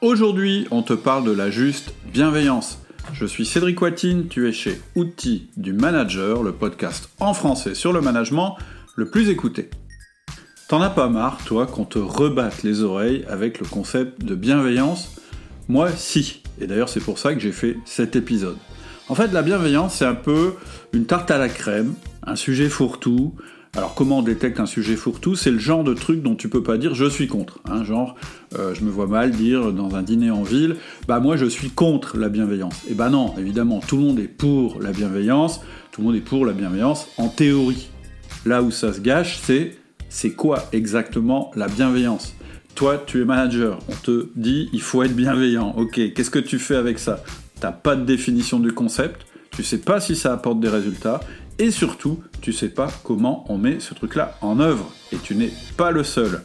Aujourd'hui, on te parle de la juste bienveillance. Je suis Cédric Watine, tu es chez Outils du Manager, le podcast en français sur le management le plus écouté. T'en as pas marre, toi, qu'on te rebatte les oreilles avec le concept de bienveillance? Moi, si. Et d'ailleurs, c'est pour ça que j'ai fait cet épisode. En fait, la bienveillance, c'est un peu une tarte à la crème, un sujet fourre-tout, alors comment on détecte un sujet fourre-tout? C'est le genre de truc dont tu peux pas dire je suis contre. Hein, genre, euh, je me vois mal dire dans un dîner en ville, bah moi je suis contre la bienveillance. Et eh bah non, évidemment, tout le monde est pour la bienveillance, tout le monde est pour la bienveillance en théorie. Là où ça se gâche, c'est c'est quoi exactement la bienveillance? Toi, tu es manager, on te dit il faut être bienveillant. Ok, qu'est-ce que tu fais avec ça? T'as pas de définition du concept, tu sais pas si ça apporte des résultats, et surtout, tu sais pas comment on met ce truc-là en œuvre. Et tu n'es pas le seul.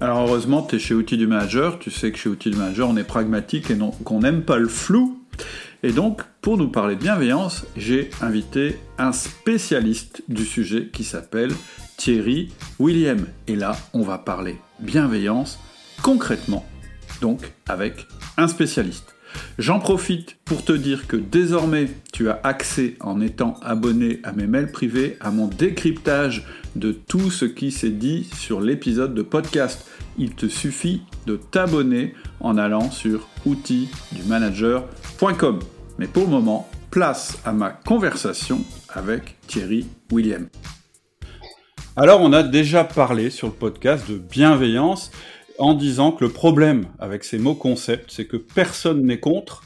Alors heureusement, tu es chez Outils du Manager, tu sais que chez Outils du Manager, on est pragmatique et qu'on n'aime pas le flou. Et donc, pour nous parler de bienveillance, j'ai invité un spécialiste du sujet qui s'appelle Thierry William. Et là, on va parler bienveillance concrètement, donc avec un spécialiste. J'en profite pour te dire que désormais, tu as accès en étant abonné à mes mails privés à mon décryptage de tout ce qui s'est dit sur l'épisode de podcast. Il te suffit de t'abonner en allant sur outildumanager.com. Mais pour le moment, place à ma conversation avec Thierry William. Alors, on a déjà parlé sur le podcast de bienveillance en disant que le problème avec ces mots concepts, c'est que personne n'est contre,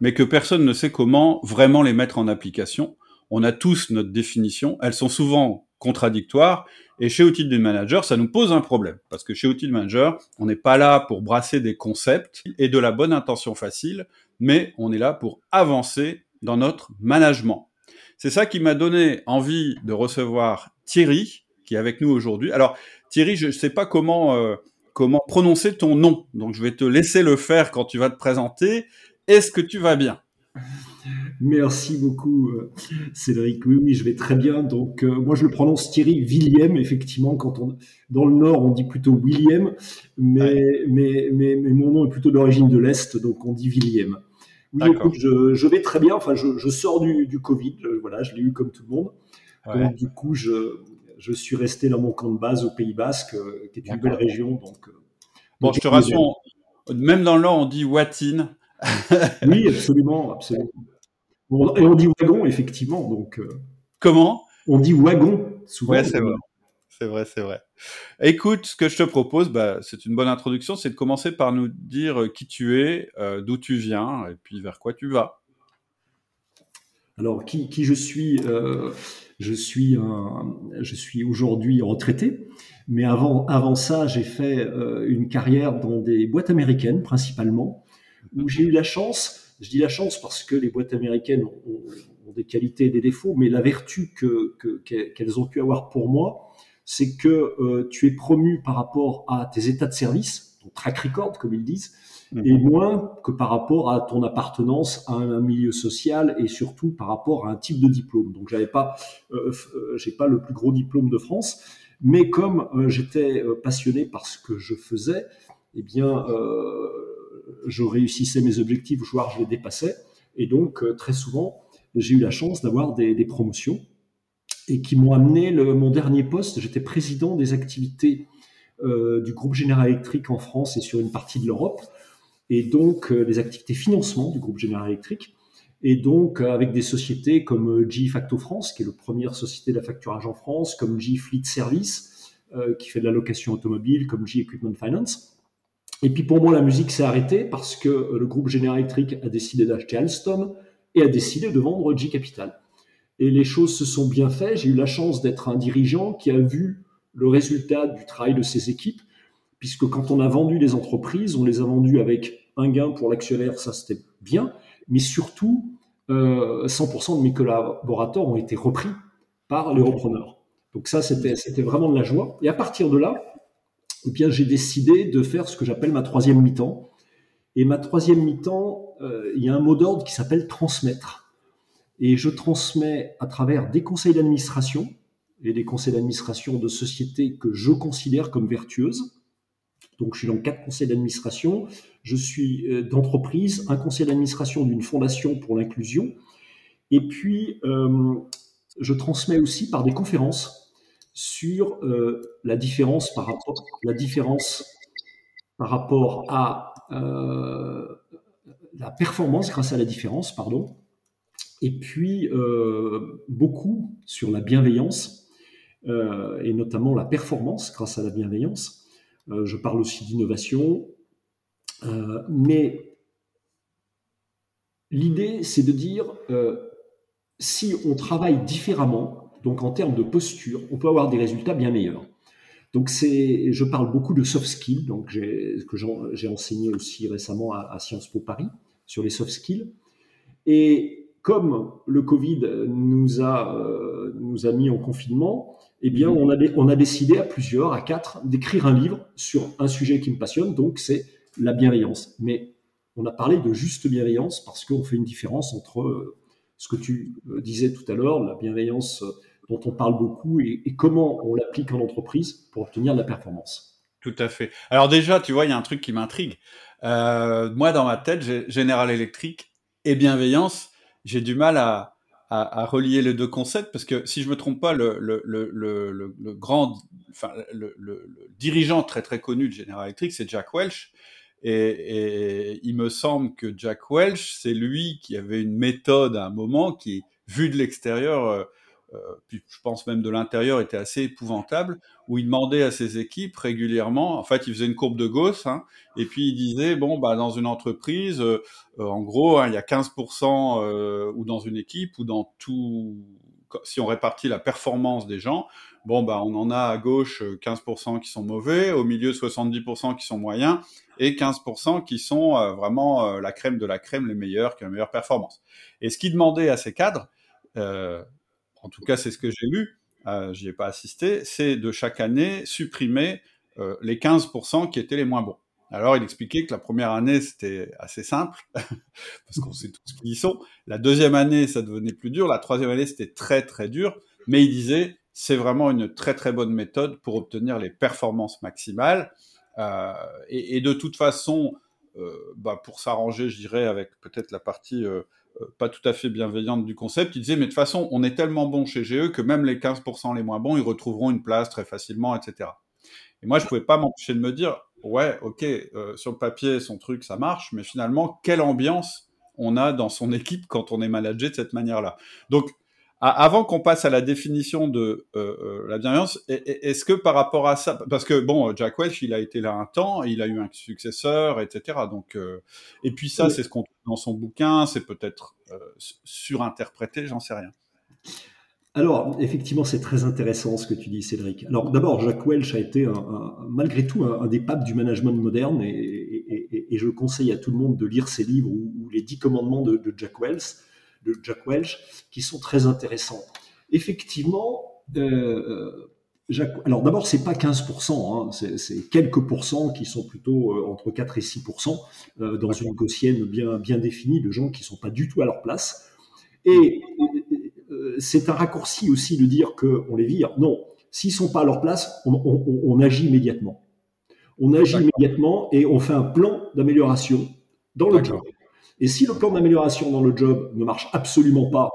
mais que personne ne sait comment vraiment les mettre en application. On a tous notre définition, elles sont souvent contradictoires, et chez Outil de Manager, ça nous pose un problème, parce que chez Outil Manager, on n'est pas là pour brasser des concepts et de la bonne intention facile, mais on est là pour avancer dans notre management. C'est ça qui m'a donné envie de recevoir Thierry, qui est avec nous aujourd'hui. Alors, Thierry, je ne sais pas comment... Euh, comment prononcer ton nom. Donc je vais te laisser le faire quand tu vas te présenter. Est-ce que tu vas bien? Merci beaucoup, euh, Cédric. Oui, oui, je vais très bien. Donc, euh, moi, je le prononce Thierry William. Effectivement, quand on dans le Nord, on dit plutôt William, mais, mais, mais, mon nom est plutôt d'origine de l'Est, donc on dit William. Oui, écoute, je, vais très bien. Enfin, je, sors du, du Covid. voilà, je l'ai eu comme tout le monde. Donc, du coup, je, je suis resté dans mon camp de base au Pays Basque, euh, qui est une belle région. Donc, euh, bon, je te rassure, même dans Nord, on dit Watine. oui, absolument, absolument. et on dit wagon, effectivement. Donc, euh, Comment? On dit wagon, souvent. c'est vrai. C'est vrai, c'est vrai. Écoute, ce que je te propose, bah, c'est une bonne introduction, c'est de commencer par nous dire qui tu es, d'où tu viens, et puis vers quoi tu vas. Alors, qui, qui je suis je suis, un, je suis aujourd'hui retraité, mais avant, avant ça, j'ai fait euh, une carrière dans des boîtes américaines principalement, où j'ai eu la chance, je dis la chance parce que les boîtes américaines ont, des qualités et des défauts, mais la vertu que, qu'elles ont pu avoir pour moi, c'est que euh, tu es promu par rapport à tes états de service, ton track record, comme ils disent, et mhm. moins que par rapport à ton appartenance à un milieu social et surtout par rapport à un type de diplôme. Donc j'avais pas, euh, euh, j'ai pas le plus gros diplôme de France, mais comme euh, j'étais passionné par ce que je faisais, eh bien, je réussissais mes objectifs, voire je les dépassais. Et donc très souvent, j'ai eu la chance d'avoir des, des, promotions et qui m'ont amené le, mon dernier poste. J'étais président des activités du groupe Général Électrique en France et sur une partie de l'Europe et donc euh, les activités financement du groupe Général Électrique. Et donc, euh, avec des sociétés comme euh, G Facto France, qui est la première société de la facturage en France, comme G Fleet Service, qui fait de la location automobile, comme G Equipment Finance. Et puis pour moi, la musique s'est arrêtée parce que le groupe Général Électrique a décidé d'acheter Alstom et a décidé de vendre G Capital. Et les choses se sont bien faites. J'ai eu la chance d'être un dirigeant qui a vu le résultat du travail de ses équipes puisque quand on a vendu les entreprises, on les a vendues avec un gain pour l'actionnaire, ça c'était bien, mais surtout, 100% de mes collaborateurs ont été repris par les repreneurs. Donc ça, c'était vraiment de la joie. Et à partir de là, eh bien, j'ai décidé de faire ce que j'appelle ma troisième mi-temps. Et ma troisième mi-temps, euh, il y a un mot d'ordre qui s'appelle transmettre. Et je transmets à travers des conseils d'administration et des conseils d'administration de sociétés que je considère comme vertueuses. Donc, je suis dans quatre conseils d'administration. Je suis euh, d'entreprise, un conseil d'administration d'une fondation pour l'inclusion. Et puis, euh, je transmets aussi par des conférences sur euh, la différence par rapport, la différence par rapport à la performance grâce à la différence, pardon, et puis beaucoup sur la bienveillance et notamment la performance grâce à la bienveillance. Je parle aussi d'innovation, mais l'idée c'est de dire si on travaille différemment, donc en termes de posture, on peut avoir des résultats bien meilleurs. Donc je parle beaucoup de soft skills, donc que j'ai enseigné aussi récemment à, Sciences Po Paris sur les soft skills. Et comme le Covid nous a, euh, nous a mis en confinement, eh bien on a, décidé à plusieurs, à quatre, d'écrire un livre sur un sujet qui me passionne, donc c'est la bienveillance. Mais on a parlé de juste bienveillance parce qu'on fait une différence entre euh, ce que tu euh, disais tout à l'heure, la bienveillance dont on parle beaucoup et, comment on l'applique en entreprise pour obtenir de la performance. Tout à fait. Alors déjà, tu vois, il y a un truc qui m'intrigue. Euh, moi, dans ma tête, j'ai Général Electric et bienveillance. J'ai du mal à, à, relier les deux concepts parce que si je me trompe pas, le, le, le, le grand, enfin, le, dirigeant très très connu de General Electric, c'est Jack Welch. Et, il me semble que Jack Welch, c'est lui qui avait une méthode à un moment qui, vu de l'extérieur, euh, puis je pense même de l'intérieur, était assez épouvantable, où il demandait à ses équipes régulièrement, en fait, il faisait une courbe de Gauss, hein, et puis il disait, bon, bah, dans une entreprise, euh, euh, en gros, hein, il y a 15%, ou dans une équipe, ou dans tout, si on répartit la performance des gens, bon, bah, on en a à gauche 15% qui sont mauvais, au milieu 70% qui sont moyens, et 15% qui sont vraiment la crème de la crème, les meilleurs, qui ont la meilleure performance. Et ce qu'il demandait à ses cadres, en tout cas c'est ce que j'ai lu, euh, j'y ai pas assisté, c'est de chaque année supprimer euh, les 15% qui étaient les moins bons. Alors il expliquait que la première année c'était assez simple, parce qu'on sait tous qui y sont. La deuxième année ça devenait plus dur, la troisième année c'était très très dur, mais il disait c'est vraiment une très très bonne méthode pour obtenir les performances maximales. Euh, et, de toute façon, euh, bah, pour s'arranger, je dirais, avec peut-être la partie pas tout à fait bienveillante du concept. Il disait, mais de toute façon, on est tellement bon chez GE que même les 15% les moins bons, ils retrouveront une place très facilement, etc. Et moi, je pouvais pas m'empêcher de me dire, ouais, ok, euh, sur le papier, son truc, ça marche, mais finalement, quelle ambiance on a dans son équipe quand on est managé de cette manière-là. Donc, avant qu'on passe à la définition de euh, euh, la bienveillance, est-ce que par rapport à ça, parce que bon, Jack Welch, il a été là un temps, il a eu un successeur, etc. Donc, euh, et puis ça, c'est ce qu'on trouve dans son bouquin, c'est peut-être surinterprété, j'en sais rien. Alors, effectivement, c'est très intéressant ce que tu dis, Cédric. Alors, d'abord, Jack Welch a été, malgré tout, un, des papes du management moderne, et, je conseille à tout le monde de lire ses livres ou, les dix commandements de, de Jack Welch de Jack Welch, qui sont très intéressants. Effectivement, euh, alors d'abord, c'est pas 15%, hein, c'est quelques pourcents qui sont plutôt euh, entre 4 et 6% euh, dans une gaussienne bien, bien définie de gens qui sont pas du tout à leur place. Et c'est un raccourci aussi de dire qu'on les vire. Non, s'ils sont pas à leur place, on, agit immédiatement. On agit immédiatement et on fait un plan d'amélioration dans le job. Et si le plan d'amélioration dans le job ne marche absolument pas,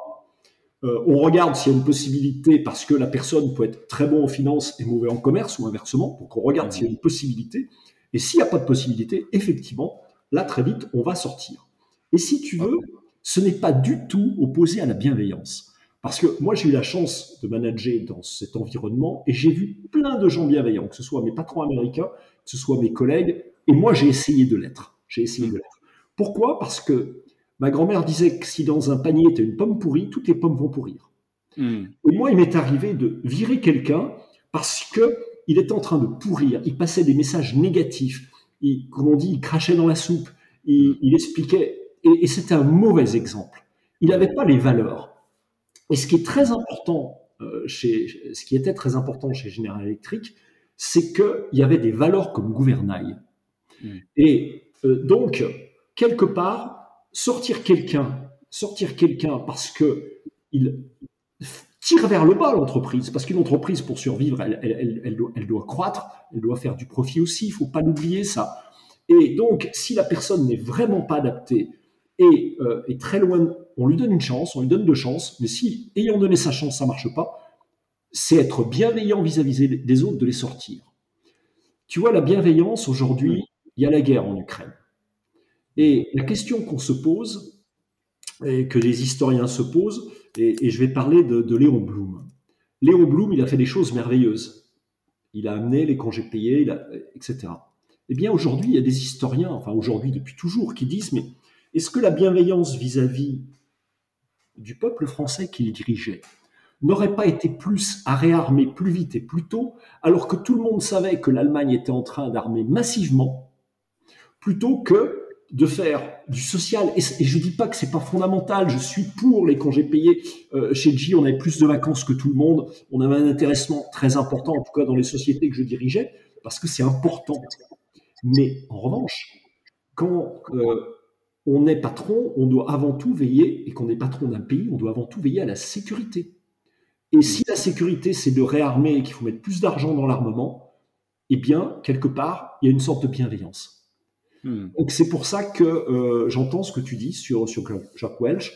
euh, on regarde s'il y a une possibilité parce que la personne peut être très bon en finance et mauvais en commerce ou inversement. Donc on regarde s'il y a une possibilité. Et s'il n'y a pas de possibilité, effectivement, là très vite, on va sortir. Et si tu veux, ce n'est pas du tout opposé à la bienveillance. Parce que moi, j'ai eu la chance de manager dans cet environnement et j'ai vu plein de gens bienveillants, que ce soit mes patrons américains, que ce soit mes collègues, et moi, j'ai essayé de l'être. J'ai essayé de l'être. Pourquoi? Parce que ma grand-mère disait que si dans un panier as une pomme pourrie, toutes les pommes vont pourrir. Hmm. Et moi, il m'est arrivé de virer quelqu'un parce que il était en train de pourrir. Il passait des messages négatifs. Il, comme on dit, il crachait dans la soupe. il, expliquait, et, c'était un mauvais exemple. Il n'avait pas les valeurs. Et ce qui est très important euh, chez, ce qui était très important chez General Electric, c'est qu'il y avait des valeurs comme gouvernail. Mm. Et euh, donc, quelque part, sortir quelqu'un, sortir quelqu'un parce que il tire vers le bas l'entreprise, parce qu'une entreprise, pour survivre, elle, doit, croître, elle doit faire du profit aussi, il faut pas l'oublier ça. Et donc, si la personne n'est vraiment pas adaptée et euh, est très loin, on lui donne une chance, on lui donne deux chances, mais si, ayant donné sa chance, ça marche pas, c'est être bienveillant vis-à-vis -vis des autres de les sortir. Tu vois, la bienveillance, aujourd'hui, il y a la guerre en Ukraine. Et la question qu'on se pose, et que les historiens se posent, et, je vais parler de, Léon Blum. Léon Blum, il a fait des choses merveilleuses. Il a amené les congés payés, etc. Eh bien, aujourd'hui, il y a des historiens, enfin aujourd'hui depuis toujours, qui disent, mais est-ce que la bienveillance vis-à-vis du peuple français qu'il dirigeait n'aurait pas été plus à réarmer plus vite et plus tôt, alors que tout le monde savait que l'Allemagne était en train d'armer massivement, plutôt que de faire du social. Et, je ne dis pas que c'est pas fondamental. Je suis pour les congés payés. Euh, chez G, on avait plus de vacances que tout le monde. On avait un intéressement très important, en tout cas dans les sociétés que je dirigeais, parce que c'est important. Mais en revanche, quand euh, on est patron, on doit avant tout veiller, et qu'on est patron d'un pays, on doit avant tout veiller à la sécurité. Et si la sécurité, c'est de réarmer et qu'il faut mettre plus d'argent dans l'armement, eh bien, quelque part, il y a une sorte de bienveillance. Hmm. Donc c'est pour ça que euh, j'entends ce que tu dis sur, sur Jacques Welch.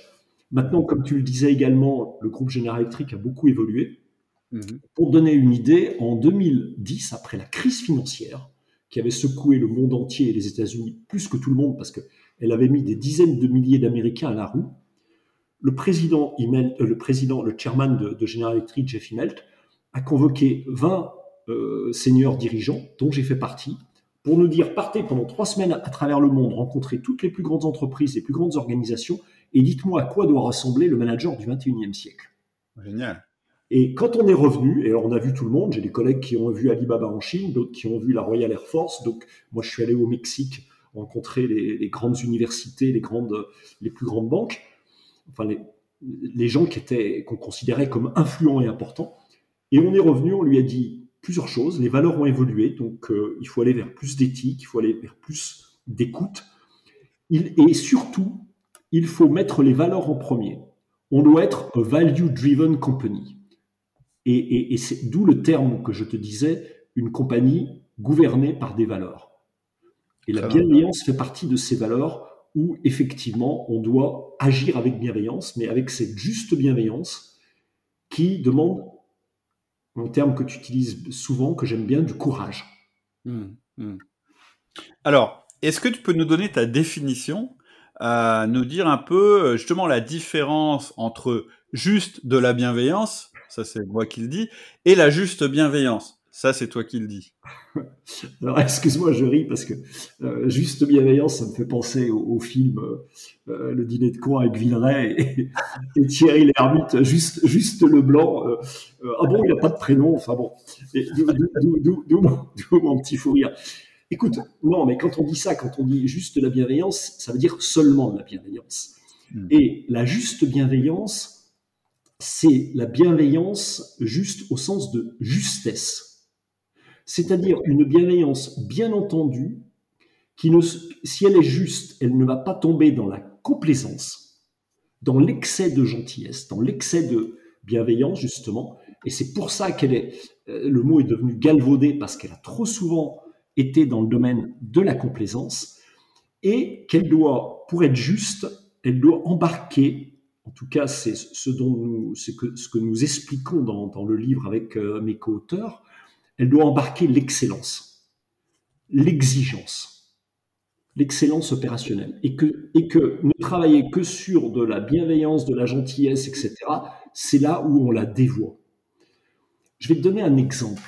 Maintenant, comme tu le disais également, le groupe General Electric a beaucoup évolué. Hmm. Pour donner une idée, en 2010, après la crise financière qui avait secoué le monde entier et les États-Unis plus que tout le monde parce qu'elle avait mis des dizaines de milliers d'Américains à la rue, le président, euh, le, président le chairman de, General Electric, Jeff Immelt, a convoqué 20 euh, seniors dirigeants, dont j'ai fait partie, pour nous dire partez pendant trois semaines à travers le monde, rencontrer toutes les plus grandes entreprises, les plus grandes organisations, et dites-moi à quoi doit ressembler le manager du 21e siècle. Génial. Et quand on est revenu, et alors on a vu tout le monde, j'ai des collègues qui ont vu Alibaba en Chine, d'autres qui ont vu la Royal Air Force, donc moi je suis allé au Mexique rencontrer les, grandes universités, les, grandes, les plus grandes banques, enfin les, les gens qui étaient qu'on considérait comme influents et importants. Et on est revenu, on lui a dit plusieurs choses. Les valeurs ont évolué, donc euh, il faut aller vers plus d'éthique, il faut aller vers plus d'écoute. Et surtout, il faut mettre les valeurs en premier. On doit être a value-driven company. Et, c'est d'où le terme que je te disais, une compagnie gouvernée par des valeurs. Et la bienveillance fait partie de ces valeurs où effectivement on doit agir avec bienveillance, mais avec cette juste bienveillance qui demande un terme que tu utilises souvent, que j'aime bien, du courage. Hmm, hmm. Alors, est-ce que tu peux nous donner ta définition, à nous dire un peu euh, justement la différence entre juste de la bienveillance, ça c'est moi qui le dis, et la juste bienveillance? Ça, c'est toi qui le dis. Alors, excuse-moi, je ris parce que euh, juste bienveillance, ça me fait penser au, film euh, euh, Le dîner de con avec Villeray et, Thierry Lhermitte, juste, juste le blanc. ah bon, il n'a pas de prénom. Enfin bon, d'où mon, petit fou rire. Écoute, non, mais quand on dit ça, quand on dit juste la bienveillance, ça veut dire seulement de la bienveillance. Hmm. Et la juste bienveillance, c'est la bienveillance juste au sens de justesse c'est-à-dire une bienveillance bien entendue, qui si elle est juste, elle ne va pas tomber dans la complaisance, dans l'excès de gentillesse, dans l'excès de bienveillance, justement. Et c'est pour ça qu'elle est, euh, le mot est devenu galvaudé, parce qu'elle a trop souvent été dans le domaine de la complaisance, et qu'elle doit, pour être juste, elle doit embarquer, en tout cas c'est ce, que, nous expliquons dans, dans le livre avec euh, mes co-auteurs, elle doit embarquer l'excellence, l'exigence, l'excellence opérationnelle. Et que, ne travailler que sur de la bienveillance, de la gentillesse, etc., c'est là où on la dévoie. Je vais te donner un exemple.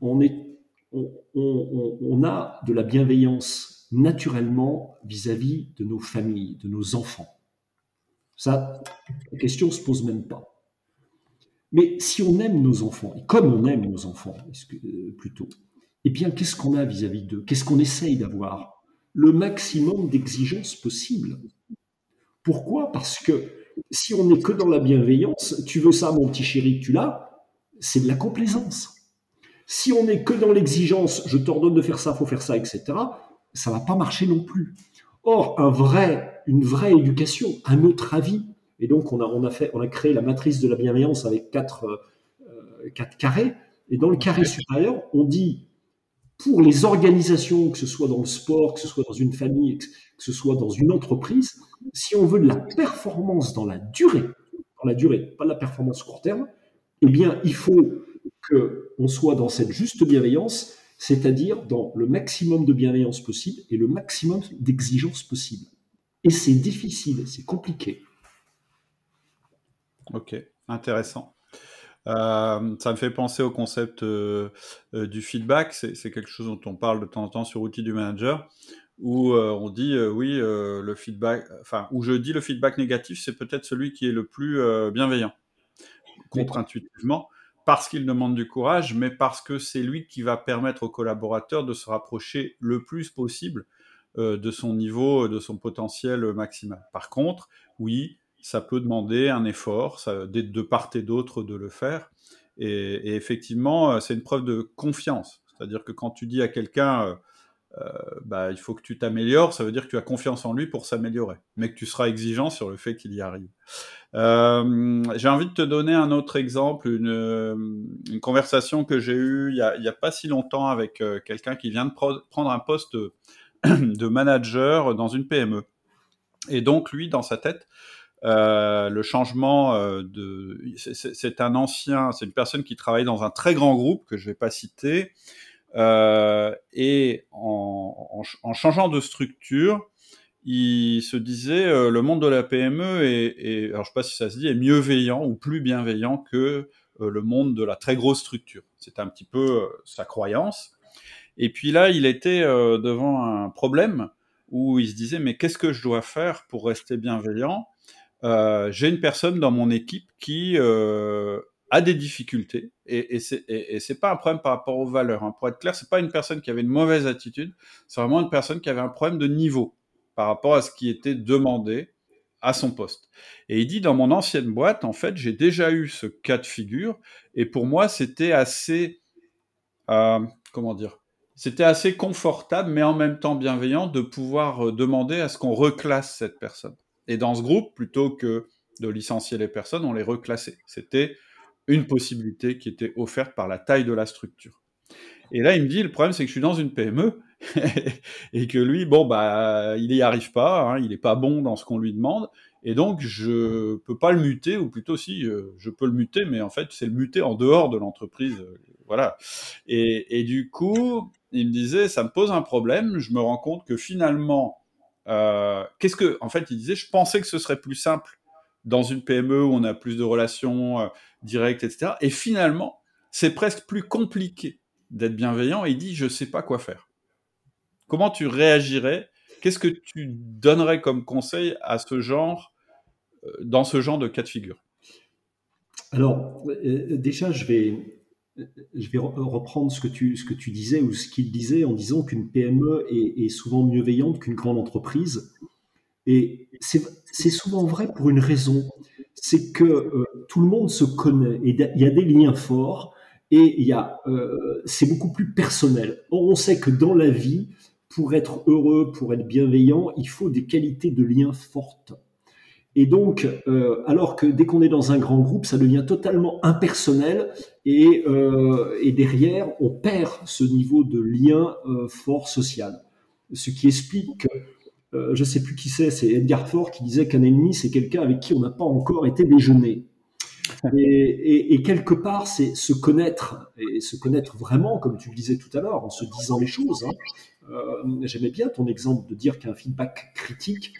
On, a de la bienveillance naturellement vis-à-vis de nos familles, de nos enfants. Ça, la question ne se pose même pas. Mais si on aime nos enfants, et comme on aime nos enfants, euh, plutôt, eh bien, qu'est-ce qu'on a vis-à-vis d'eux? Qu'est-ce qu'on essaye d'avoir? Le maximum d'exigences possible. Pourquoi? Parce que si on n'est que dans la bienveillance, tu veux ça, mon petit chéri, tu l'as, c'est de la complaisance. Si on n'est que dans l'exigence, je t'ordonne de faire ça, faut faire ça, etc., ça va pas marcher non plus. Or, vrai, une vraie éducation, un autre avis, et donc on a, on a, fait, on a créé la matrice de la bienveillance avec quatre, euh, quatre carrés, et dans le carré supérieur, on dit pour les organisations, que ce soit dans le sport, que ce soit dans une famille, que ce soit dans une entreprise, si on veut de la performance dans la durée, dans la durée, pas de la performance court terme, eh bien, il faut qu'on soit dans cette juste bienveillance, c'est-à-dire dans le maximum de bienveillance possible et le maximum d'exigence possible. Et c'est difficile, c'est compliqué. Ok, intéressant. Euh, ça me fait penser au concept euh, euh, du feedback. C'est quelque chose dont on parle de temps en temps sur Outils du Manager, où on dit oui, le feedback, enfin, où je dis le feedback négatif, c'est peut-être celui qui est le plus bienveillant, contre-intuitivement, parce qu'il demande du courage, mais parce que c'est lui qui va permettre aux collaborateurs de se rapprocher le plus possible de son niveau, de son potentiel maximal. Par contre, oui, ça peut demander un effort ça, de part et d'autre de le faire. Et, effectivement, euh, c'est une preuve de confiance. C'est-à-dire que quand tu dis à quelqu'un, euh, euh, bah, il faut que tu t'améliores, ça veut dire que tu as confiance en lui pour s'améliorer, mais que tu seras exigeant sur le fait qu'il y arrive. j'ai envie de te donner un autre exemple, une, conversation que j'ai eue il n'y a, pas si longtemps avec quelqu'un qui vient de prendre un poste de manager dans une PME. Et donc, lui, dans sa tête, euh, le changement euh, de, c'est un ancien, c'est une personne qui travaille dans un très grand groupe que je vais pas citer, euh, et en, changeant de structure, il se disait le monde de la PME est, alors je sais pas si ça se dit, est mieux veillant ou plus bienveillant que le monde de la très grosse structure. C'est un petit peu sa croyance. Et puis là, il était devant un problème où il se disait mais qu'est-ce que je dois faire pour rester bienveillant? J'ai une personne dans mon équipe qui euh, a des difficultés et, et c'est et, c'est pas un problème par rapport aux valeurs. Hein. Pour être clair, c'est pas une personne qui avait une mauvaise attitude, c'est vraiment une personne qui avait un problème de niveau par rapport à ce qui était demandé à son poste. Et il dit dans mon ancienne boîte, en fait, j'ai déjà eu ce cas de figure et pour moi, c'était assez euh, comment dire c'était assez confortable, mais en même temps bienveillant de pouvoir euh, demander à ce qu'on reclasse cette personne. Et dans ce groupe, plutôt que de licencier les personnes, on les reclassait. C'était une possibilité qui était offerte par la taille de la structure. Et là, il me dit, le problème, c'est que je suis dans une PME et que lui, bon, bah, il n'y arrive pas, hein, il n'est pas bon dans ce qu'on lui demande, et donc je peux pas le muter, ou plutôt si, euh, je peux le muter, mais en fait, c'est le muter en dehors de l'entreprise, euh, voilà. Et, du coup, il me disait, ça me pose un problème, je me rends compte que finalement, euh, qu'est-ce que, en fait, il disait, je pensais que ce serait plus simple dans une PME où on a plus de relations euh, directes, etc. Et finalement, c'est presque plus compliqué d'être bienveillant. Et il dit, je sais pas quoi faire. Comment tu réagirais? Qu'est-ce que tu donnerais comme conseil à ce genre, euh, dans ce genre de cas de figure? Alors, déjà, je vais je vais reprendre ce que tu, disais ou ce qu'il disait en disant qu'une PME est, souvent mieux veillante qu'une grande entreprise. Et c'est souvent vrai pour une raison, c'est que euh, tout le monde se connaît et il y a des liens forts et euh, c'est beaucoup plus personnel. On sait que dans la vie, pour être heureux, pour être bienveillant, il faut des qualités de liens fortes. Et donc, euh, alors que dès qu'on est dans un grand groupe, ça devient totalement impersonnel et, euh, derrière, on perd ce niveau de lien euh, fort social. Ce qui explique que, je ne sais plus qui c'est, c'est Edgar Faure qui disait qu'un ennemi, c'est quelqu'un avec qui on n'a pas encore été déjeuner. Et, quelque part, c'est se connaître, et se connaître vraiment, comme tu le disais tout à l'heure, en se disant les choses. Hein. J'aimais bien ton exemple de dire qu'un feedback critique,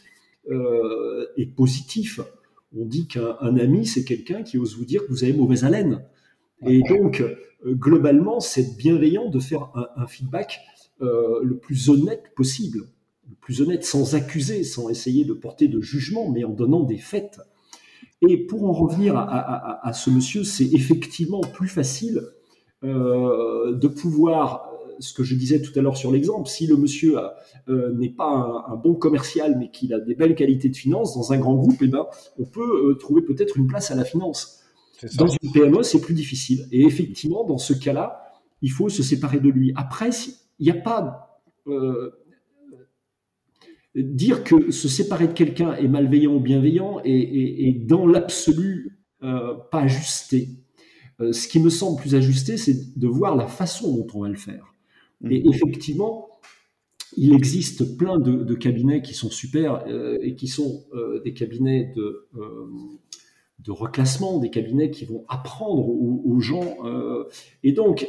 est positif. On dit qu'un ami, c'est quelqu'un qui ose vous dire que vous avez mauvaise haleine. Et donc, euh, globalement, c'est bienveillant de faire un, feedback euh, le plus honnête possible, le plus honnête sans accuser, sans essayer de porter de jugement, mais en donnant des faits. Et pour en revenir à, ce monsieur, c'est effectivement plus facile de pouvoir ce que je disais tout à l'heure sur l'exemple, si le monsieur euh, n'est pas un, bon commercial, mais qu'il a des belles qualités de finance, dans un grand groupe, eh ben, on peut euh, trouver peut-être une place à la finance. Dans une PME, c'est plus difficile. Et effectivement, dans ce cas-là, il faut se séparer de lui. Après, il n'y a pas... dire que se séparer de quelqu'un est malveillant ou bienveillant et, dans l'absolu pas ajusté. Euh, ce qui me semble plus ajusté, c'est de voir la façon dont on va le faire. Et mhm. effectivement, il existe plein de, cabinets qui sont super euh, et qui sont euh, des cabinets de, de reclassement, des cabinets qui vont apprendre aux, gens. et donc,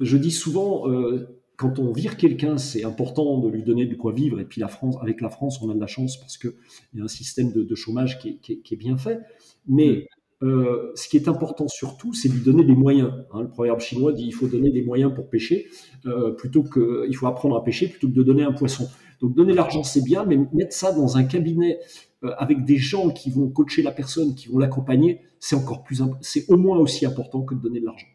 je dis souvent, quand on vire quelqu'un, c'est important de lui donner de quoi vivre. Et puis la France, avec la France, on a de la chance parce qu'il y a un système de, chômage qui est, bien fait. Mais euh, ce qui est important surtout, c'est lui donner des moyens. Hein. le proverbe chinois dit il faut donner des moyens pour pêcher, euh, plutôt que il faut apprendre à pêcher plutôt que de donner un poisson. Donc donner l'argent c'est bien, mais mettre ça dans un cabinet euh, avec des gens qui vont coacher la personne, qui vont l'accompagner, c'est encore plus, c'est au moins aussi important que de donner de l'argent.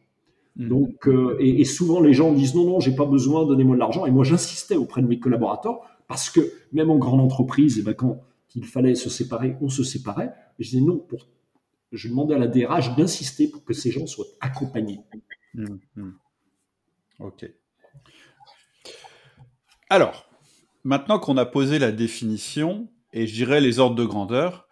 Mmh. Donc et, et, souvent les gens disent non non j'ai pas besoin, donnez-moi de l'argent. Et moi j'insistais auprès de mes collaborateurs parce que même en grande entreprise, et eh ben, quand il fallait se séparer, on se séparait. je disais non pour je demandais à la DRH d'insister pour que ces gens soient accompagnés. Hum, hum. Ok. Alors, maintenant qu'on a posé la définition, et je dirais les ordres de grandeur,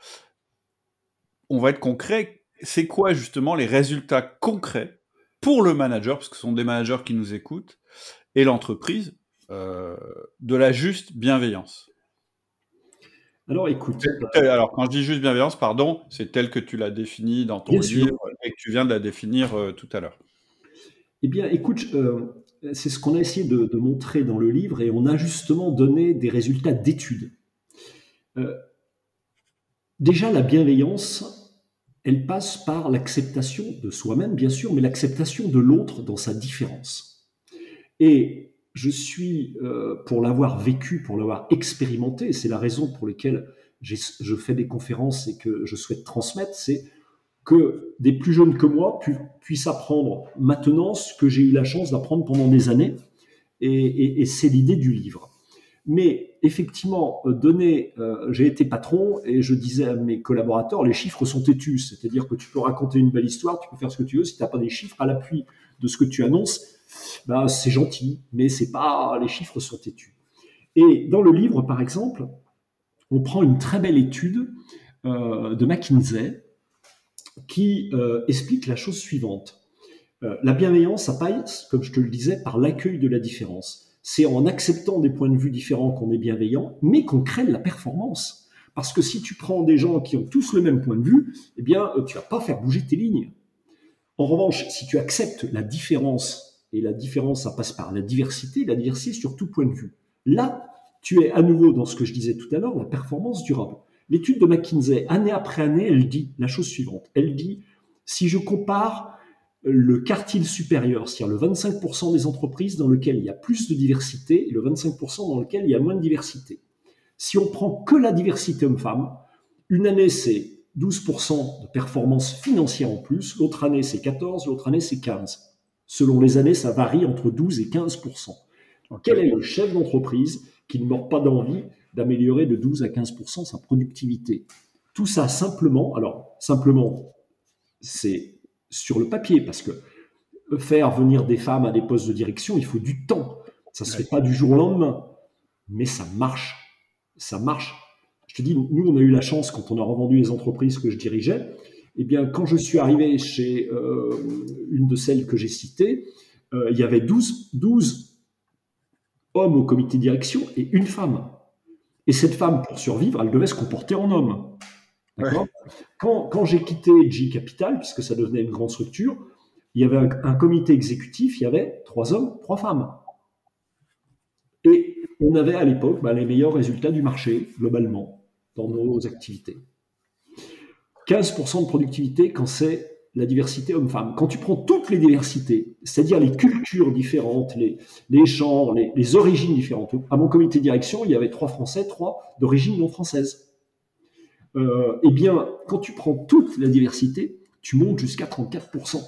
on va être concret. C'est quoi justement les résultats concrets pour le manager, parce que ce sont des managers qui nous écoutent, et l'entreprise, euh, de la juste bienveillance? Alors écoute. Alors quand je dis juste bienveillance, pardon, c'est tel que tu l'as défini dans ton livre et que tu viens de la définir euh, tout à l'heure. Eh bien écoute, euh, c'est ce qu'on a essayé de, montrer dans le livre et on a justement donné des résultats d'études. Euh, déjà la bienveillance, elle passe par l'acceptation de soi-même bien sûr, mais l'acceptation de l'autre dans sa différence. Et je suis, euh, pour l'avoir vécu, pour l'avoir expérimenté, c'est la raison pour laquelle je fais des conférences et que je souhaite transmettre, c'est que des plus jeunes que moi puissent apprendre maintenant ce que j'ai eu la chance d'apprendre pendant des années. Et, c'est l'idée du livre. Mais effectivement, euh, donner, euh, j'ai été patron et je disais à mes collaborateurs, les chiffres sont têtus, c'est-à-dire que tu peux raconter une belle histoire, tu peux faire ce que tu veux, si tu n'as pas des chiffres à l'appui de ce que tu annonces, ben, c'est gentil, mais c'est pas, les chiffres sont têtus. Et dans le livre, par exemple, on prend une très belle étude euh, de McKinsey qui euh, explique la chose suivante. Euh, la bienveillance, ça passe, comme je te le disais, par l'accueil de la différence. C'est en acceptant des points de vue différents qu'on est bienveillant, mais qu'on crée de la performance. Parce que si tu prends des gens qui ont tous le même point de vue, eh bien, tu vas pas faire bouger tes lignes. En revanche, si tu acceptes la différence et la différence, ça passe par la diversité, la diversité sur tout point de vue. Là, tu es à nouveau dans ce que je disais tout à l'heure, la performance durable. L'étude de McKinsey, année après année, elle dit la chose suivante. Elle dit, si je compare le quartile supérieur, c'est-à-dire le 25% des entreprises dans lesquelles il y a plus de diversité et le 25% dans lequel il y a moins de diversité. Si on prend que la diversité homme-femme, une année c'est 12% de performance financière en plus, l'autre année c'est 14, l'autre année c'est 15. Selon les années, ça varie entre 12 et 15% Quel est le chef d'entreprise qui ne mord pas d'envie d'améliorer de 12 à 15 sa productivité? Tout ça simplement, alors simplement, c'est sur le papier, parce que faire venir des femmes à des postes de direction, il faut du temps. Ça ne se fait pas du jour au lendemain, mais ça marche. Ça marche. Je te dis, nous, on a eu la chance, quand on a revendu les entreprises que je dirigeais, eh bien, quand je suis arrivé chez euh, une de celles que j'ai citées, euh, il y avait 12, 12 hommes au comité de direction et une femme. Et cette femme, pour survivre, elle devait se comporter en homme. Quand, quand j'ai quitté G Capital, puisque ça devenait une grande structure, il y avait un, comité exécutif, il y avait trois hommes, trois femmes. Et on avait à l'époque bah, les meilleurs résultats du marché, globalement, dans nos activités. 15% de productivité quand c'est la diversité homme-femme. Quand tu prends toutes les diversités, c'est-à-dire les cultures différentes, les, les genres, les, origines différentes, à mon comité de direction, il y avait trois Français, trois d'origine non française. Euh, eh bien, quand tu prends toute la diversité, tu montes jusqu'à 34%.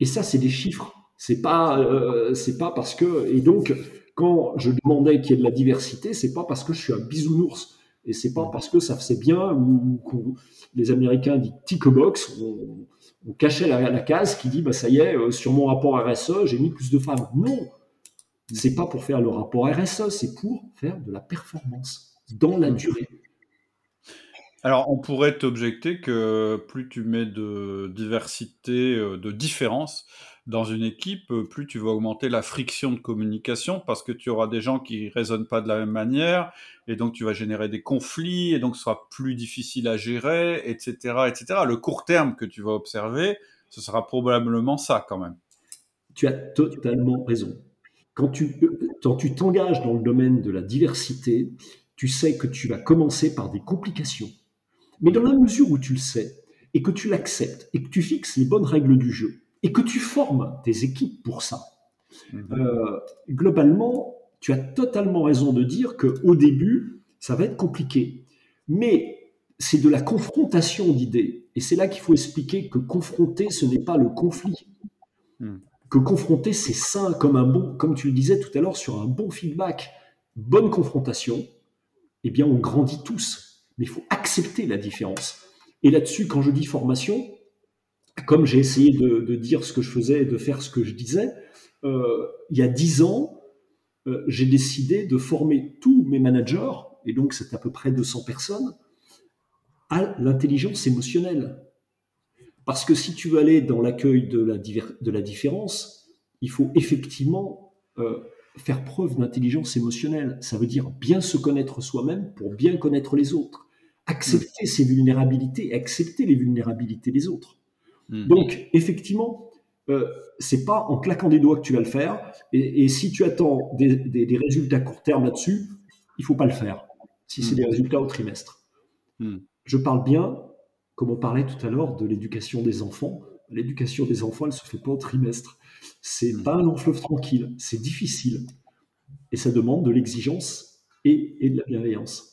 Et ça, c'est des chiffres. C'est pas, euh, c'est pas parce que. Et donc, quand je demandais qu'il y ait de la diversité, c'est pas parce que je suis un bisounours. Et c'est pas parce que ça faisait bien ou, les Américains disent tick box, on, on cachait la, case qui dit bah ça y est, euh, sur mon rapport RSE, j'ai mis plus de femmes. Non, c'est pas pour faire le rapport RSE, c'est pour faire de la performance dans la durée. Alors, on pourrait t'objecter que plus tu mets de diversité, euh, de différence dans une équipe, euh, plus tu vas augmenter la friction de communication parce que tu auras des gens qui raisonnent pas de la même manière et donc tu vas générer des conflits et donc ce sera plus difficile à gérer, etc., etc. Le court terme que tu vas observer, ce sera probablement ça quand même. Tu as totalement raison. Quand tu quand tu t'engages dans le domaine de la diversité, tu sais que tu vas commencer par des complications mais dans la mesure où tu le sais, et que tu l'acceptes, et que tu fixes les bonnes règles du jeu, et que tu formes tes équipes pour ça, mhm. euh, globalement, tu as totalement raison de dire qu'au début, ça va être compliqué. Mais c'est de la confrontation d'idées. Et c'est là qu'il faut expliquer que confronter, ce n'est pas le conflit. Mhm. Que confronter, c'est sain, comme un bon, comme tu le disais tout à l'heure, sur un bon feedback, bonne confrontation, eh bien, on grandit tous mais il faut accepter la différence. Et là-dessus, quand je dis formation, comme j'ai essayé de, dire ce que je faisais et de faire ce que je disais, euh, il y a dix ans, euh, j'ai décidé de former tous mes managers, et donc c'est à peu près 200 personnes, à l'intelligence émotionnelle. Parce que si tu veux aller dans l'accueil de la, de la différence, il faut effectivement euh, faire preuve d'intelligence émotionnelle. Ça veut dire bien se connaître soi-même pour bien connaître les autres. Accepter ses vulnérabilités, accepter les vulnérabilités des autres. Hmm. Donc, effectivement, euh, c'est pas en claquant des doigts que tu vas le faire. Et, si tu attends des, résultats court terme là-dessus, il faut pas le faire. Si c'est hmm. des résultats au trimestre. Hmm. Je parle bien, comme on parlait tout à l'heure, de l'éducation des enfants. L'éducation des enfants, elle se fait pas au trimestre. C'est pas un long fleuve tranquille. C'est difficile. Et ça demande de l'exigence et de la bienveillance.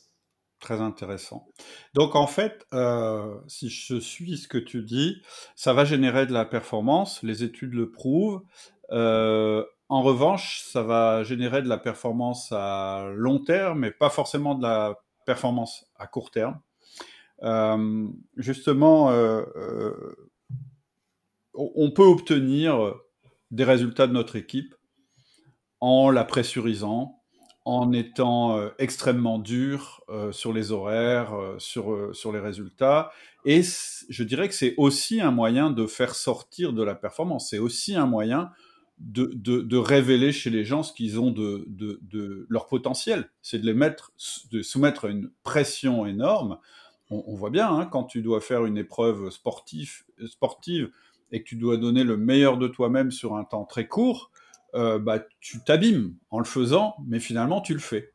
Très intéressant. Donc en fait, euh, si je suis ce que tu dis, ça va générer de la performance, les études le prouvent. Euh, en revanche, ça va générer de la performance à long terme, mais pas forcément de la performance à court terme. Euh, justement, on peut obtenir des résultats de notre équipe en la pressurisant, en étant euh, extrêmement dur euh, sur les horaires, euh, sur, sur les résultats. Et je dirais que c'est aussi un moyen de faire sortir de la performance. C'est aussi un moyen de, de, révéler chez les gens ce qu'ils ont de, de, leur potentiel. C'est de les mettre, de soumettre à une pression énorme. On, voit bien, hein, quand tu dois faire une épreuve sportive, sportive et que tu dois donner le meilleur de toi-même sur un temps très court, euh, bah, tu t'abîmes en le faisant, mais finalement tu le fais.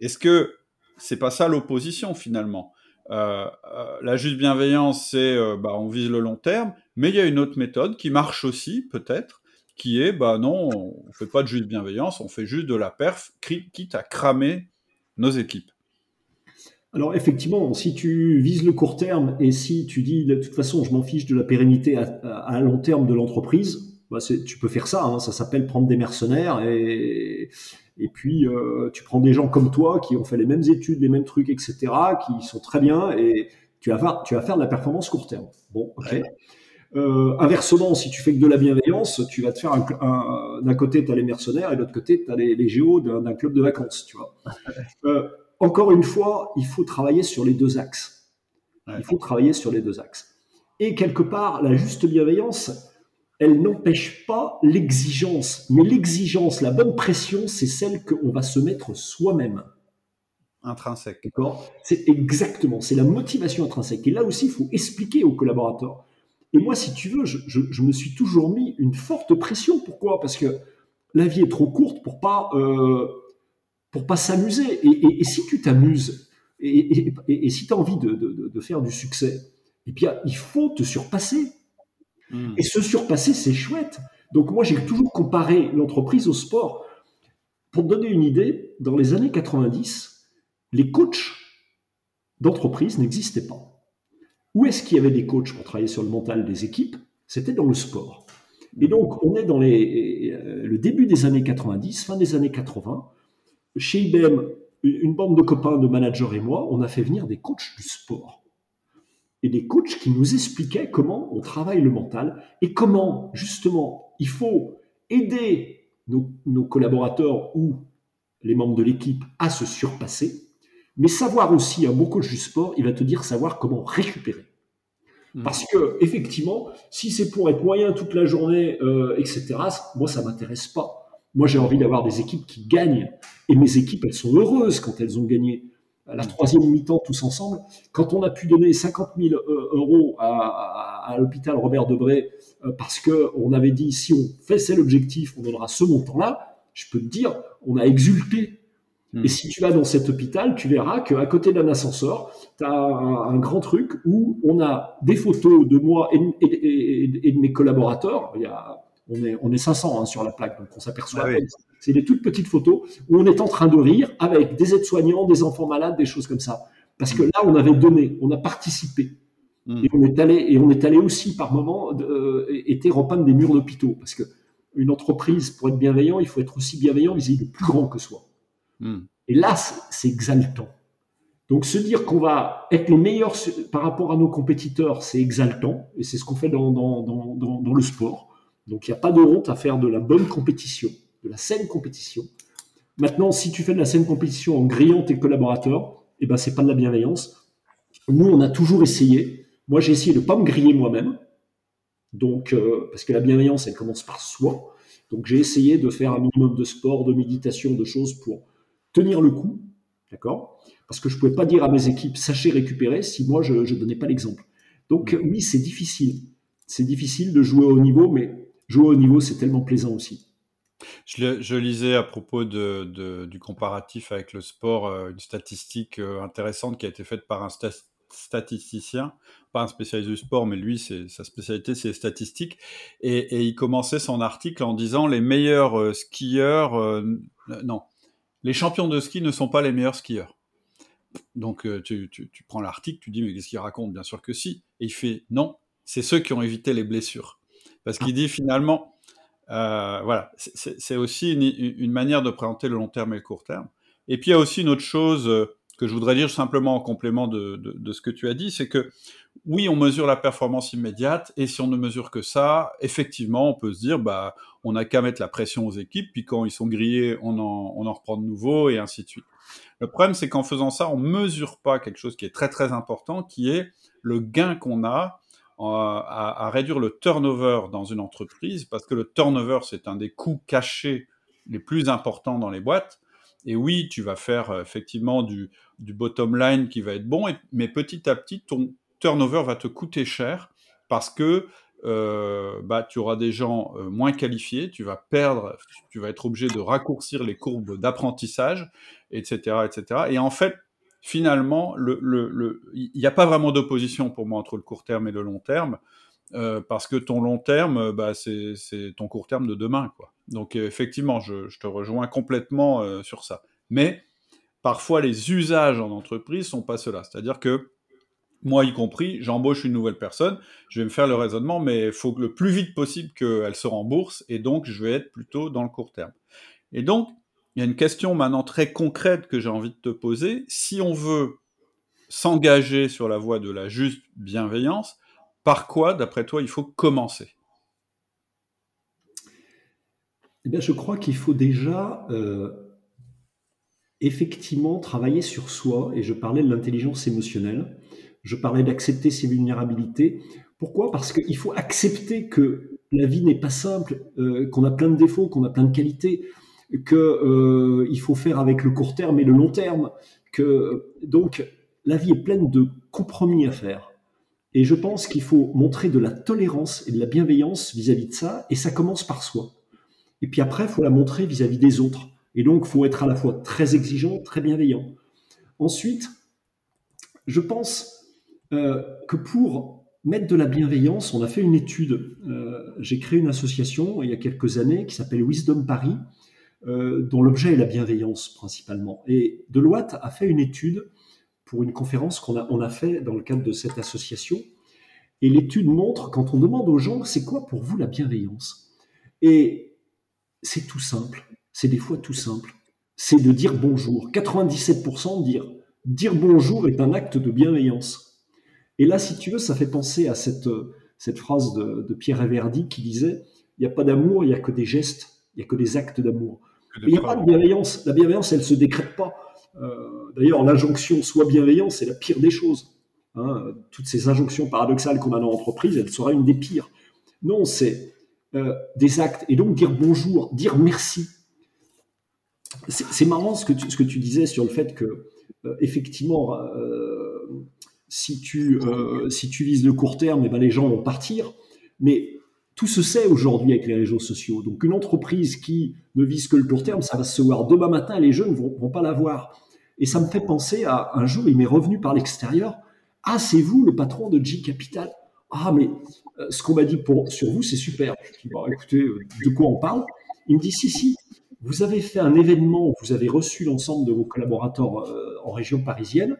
Est-ce que c'est pas ça l'opposition finalement? Euh, euh, La juste bienveillance, c'est bah, on vise le long terme, mais il y a une autre méthode qui marche aussi peut-être, qui est bah non, on fait pas de juste bienveillance, on fait juste de la perf, quitte à cramer nos équipes. Alors effectivement, si tu vises le court terme et si tu dis de toute façon je m'en fiche de la pérennité à long terme de l'entreprise, bah, tu peux faire ça. Hein. ça s'appelle prendre des mercenaires et, et puis euh, tu prends des gens comme toi qui ont fait les mêmes études, les mêmes trucs, etc., qui sont très bien et tu vas faire, tu vas faire de la performance court terme. Bon, ok. Euh, inversement, si tu fais que de la bienveillance, tu vas te faire un, d'un côté, tu as les mercenaires et de l'autre côté, tu as les, géos d'un, club de vacances, tu vois. Euh, encore une fois, il faut travailler sur les deux axes. Il faut travailler sur les deux axes. Et quelque part, la juste bienveillance, elle n'empêche pas l'exigence. Mais l'exigence, la bonne pression, c'est celle qu'on va se mettre soi-même. Intrinsèque. D'accord? C'est exactement, c'est la motivation intrinsèque. Et là aussi, il faut expliquer aux collaborateurs. Et moi, si tu veux, je, me suis toujours mis une forte pression. Pourquoi? Parce que la vie est trop courte pour pas euh, pour pas s'amuser. Et, si tu t'amuses et, si tu as envie de, de, faire du succès, eh bien, il faut te surpasser. Hmm. Et se surpasser, c'est chouette. Donc moi, j'ai toujours comparé l'entreprise au sport. Pour donner une idée, dans les années 90, les coachs d'entreprise n'existaient pas. Où est-ce qu'il y avait des coachs pour travailler sur le mental des équipes? C'était dans le sport. Et donc, on est dans les, le début des années 90, fin des années 80. Chez IBM, une bande de copains, de managers et moi, on a fait venir des coachs du sport. Et des coachs qui nous expliquaient comment on travaille le mental et comment, justement, il faut aider nos, nos collaborateurs ou les membres de l'équipe à se surpasser, mais savoir aussi, un bon coach du sport, il va te dire savoir comment récupérer. Hmm. Parce que effectivement, si c'est pour être moyen toute la journée, euh, etc., moi ça m'intéresse pas. Moi j'ai envie d'avoir des équipes qui gagnent, et mes équipes elles sont heureuses quand elles ont gagné. La troisième mi-temps tous ensemble, quand on a pu donner 50 000 euh, euros à, à, l'hôpital Robert Debré euh, parce que on avait dit si on fait cet objectif, on donnera ce montant-là, je peux te dire, on a exulté et hmm. si tu vas dans cet hôpital, tu verras qu'à côté d'un ascenseur, tu as un, grand truc où on a des photos de moi et, de mes collaborateurs. Il y a, on, est, on est 500 hein, sur la plaque, donc on s'aperçoit. Ah c'est des toutes petites photos où on est en train de rire avec des aides-soignants, des enfants malades, des choses comme ça. Parce que hmm. là, on avait donné, on a participé. Hmm. Et on est allé, et on est allé aussi par moment euh, été repeindre des murs d'hôpitaux. Parce que une entreprise, pour être bienveillant, il faut être aussi bienveillant vis-à-vis plus grand que soi. Hmm. Et là, c'est exaltant. Donc se dire qu'on va être les meilleurs par rapport à nos compétiteurs, c'est exaltant, et c'est ce qu'on fait dans, dans, le sport. Donc il n'y a pas de honte à faire de la bonne compétition, de la saine compétition. Maintenant, si tu fais de la saine compétition en grillant tes collaborateurs, eh ben pas de la bienveillance. Nous, on a toujours essayé. Moi, j'ai essayé de ne pas me griller moi-même. Donc, euh, parce que la bienveillance, elle commence par soi. Donc, j'ai essayé de faire un minimum de sport, de méditation, de choses pour tenir le coup, d'accord? Parce que je ne pouvais pas dire à mes équipes, sachez récupérer, si moi, je ne donnais pas l'exemple. Donc oui, c'est difficile. C'est difficile de jouer au niveau, mais jouer au niveau, c'est tellement plaisant aussi. Je, lisais à propos du comparatif avec le sport euh, une statistique euh, intéressante qui a été faite par un statisticien, pas un spécialiste du sport, mais lui, sa spécialité, c'est les statistiques. Et, il commençait son article en disant les meilleurs euh, skieurs, non, les champions de ski ne sont pas les meilleurs skieurs. Donc euh, tu, prends l'article, tu dis mais qu'est-ce qu'il raconte? Bien sûr que si. Et il fait non, c'est ceux qui ont évité les blessures. Parce qu'il dit finalement, euh, voilà, c'est aussi une, manière de présenter le long terme et le court terme. Et puis il y a aussi une autre chose euh, que je voudrais dire simplement en complément de, de ce que tu as dit, c'est que oui, on mesure la performance immédiate, et si on ne mesure que ça, effectivement, on peut se dire, bah, on n'a qu'à mettre la pression aux équipes, puis quand ils sont grillés, on en, on en reprend de nouveau, et ainsi de suite. Le problème, c'est qu'en faisant ça, on mesure pas quelque chose qui est très très important, qui est le gain qu'on a à, réduire le turnover dans une entreprise, parce que le turnover, c'est un des coûts cachés les plus importants dans les boîtes. Et oui, tu vas faire euh, effectivement du, du bottom line qui va être bon, mais petit à petit, ton, turnover va te coûter cher parce que euh, bah, tu auras des gens euh, moins qualifiés, tu vas perdre, tu vas être obligé de raccourcir les courbes d'apprentissage, etc., etc. Et en fait, finalement, il n'y a pas vraiment d'opposition pour moi entre le court terme et le long terme, euh, parce que ton long terme, bah, c'est ton court terme de demain. Quoi. Donc effectivement, je, te rejoins complètement sur ça. Mais parfois, les usages en entreprise sont pas cela. C'est-à-dire que moi y compris, j'embauche une nouvelle personne, je vais me faire le raisonnement, mais il faut le plus vite possible qu'elle se rembourse, et donc je vais être plutôt dans le court terme. Et donc, il y a une question maintenant très concrète que j'ai envie de te poser. Si on veut s'engager sur la voie de la juste bienveillance, par quoi, d'après toi, il faut commencer? Eh bien, Je crois qu'il faut déjà euh, effectivement travailler sur soi, et je parlais de l'intelligence émotionnelle je parlais d'accepter ses vulnérabilités. Pourquoi? Parce qu'il faut accepter que la vie n'est pas simple, euh, qu'on a plein de défauts, qu'on a plein de qualités, qu'il euh, faut faire avec le court terme et le long terme. Que donc la vie est pleine de compromis à faire. Et je pense qu'il faut montrer de la tolérance et de la bienveillance vis-à-vis de ça, et ça commence par soi. Et puis après, il faut la montrer vis-à-vis des autres. Et donc, il faut être à la fois très exigeant, très bienveillant. Ensuite, je pense euh, que pour mettre de la bienveillance, on a fait une étude. Euh, j'ai créé une association il y a quelques années qui s'appelle Wisdom Paris, euh, dont l'objet est la bienveillance principalement. Et Deloitte a fait une étude pour une conférence qu'on a, on a fait dans le cadre de cette association. Et l'étude montre, quand on demande aux gens, c'est quoi pour vous la bienveillance? Et c'est tout simple, c'est des fois tout simple. C'est de dire bonjour. 97% dire dire bonjour est un acte de bienveillance. Et là, si tu veux, ça fait penser à cette, cette phrase de, de Pierre Averdi qui disait il n'y a pas d'amour, il n'y a que des gestes, il n'y a que des actes d'amour. Il n'y a pas de bienveillance. La bienveillance, elle ne se décrète pas. Euh, d'ailleurs, l'injonction soit bienveillant, c'est la pire des choses. Hein. toutes ces injonctions paradoxales qu'on a dans l'entreprise, elle sera une des pires. Non, c'est euh, des actes. Et donc dire bonjour, dire merci. C'est marrant ce que, tu, ce que tu disais sur le fait que, euh, effectivement, si, tu, si tu vises le court terme, eh ben, les gens vont partir. Mais tout se sait aujourd'hui avec les réseaux sociaux. Donc une entreprise qui ne vise que le court terme, ça va se voir demain matin, les jeunes ne vont, pas la voir. Et ça me fait penser à un jour, il m'est revenu par l'extérieur. Ah, c'est vous le patron de G Capital? Ah, mais euh, ce qu'on m'a dit sur vous, c'est super. Je dis, bon, écoutez, euh, de quoi on parle? Il me dit, si, si, vous avez fait un événement, vous avez reçu l'ensemble de vos collaborateurs euh, en région parisienne.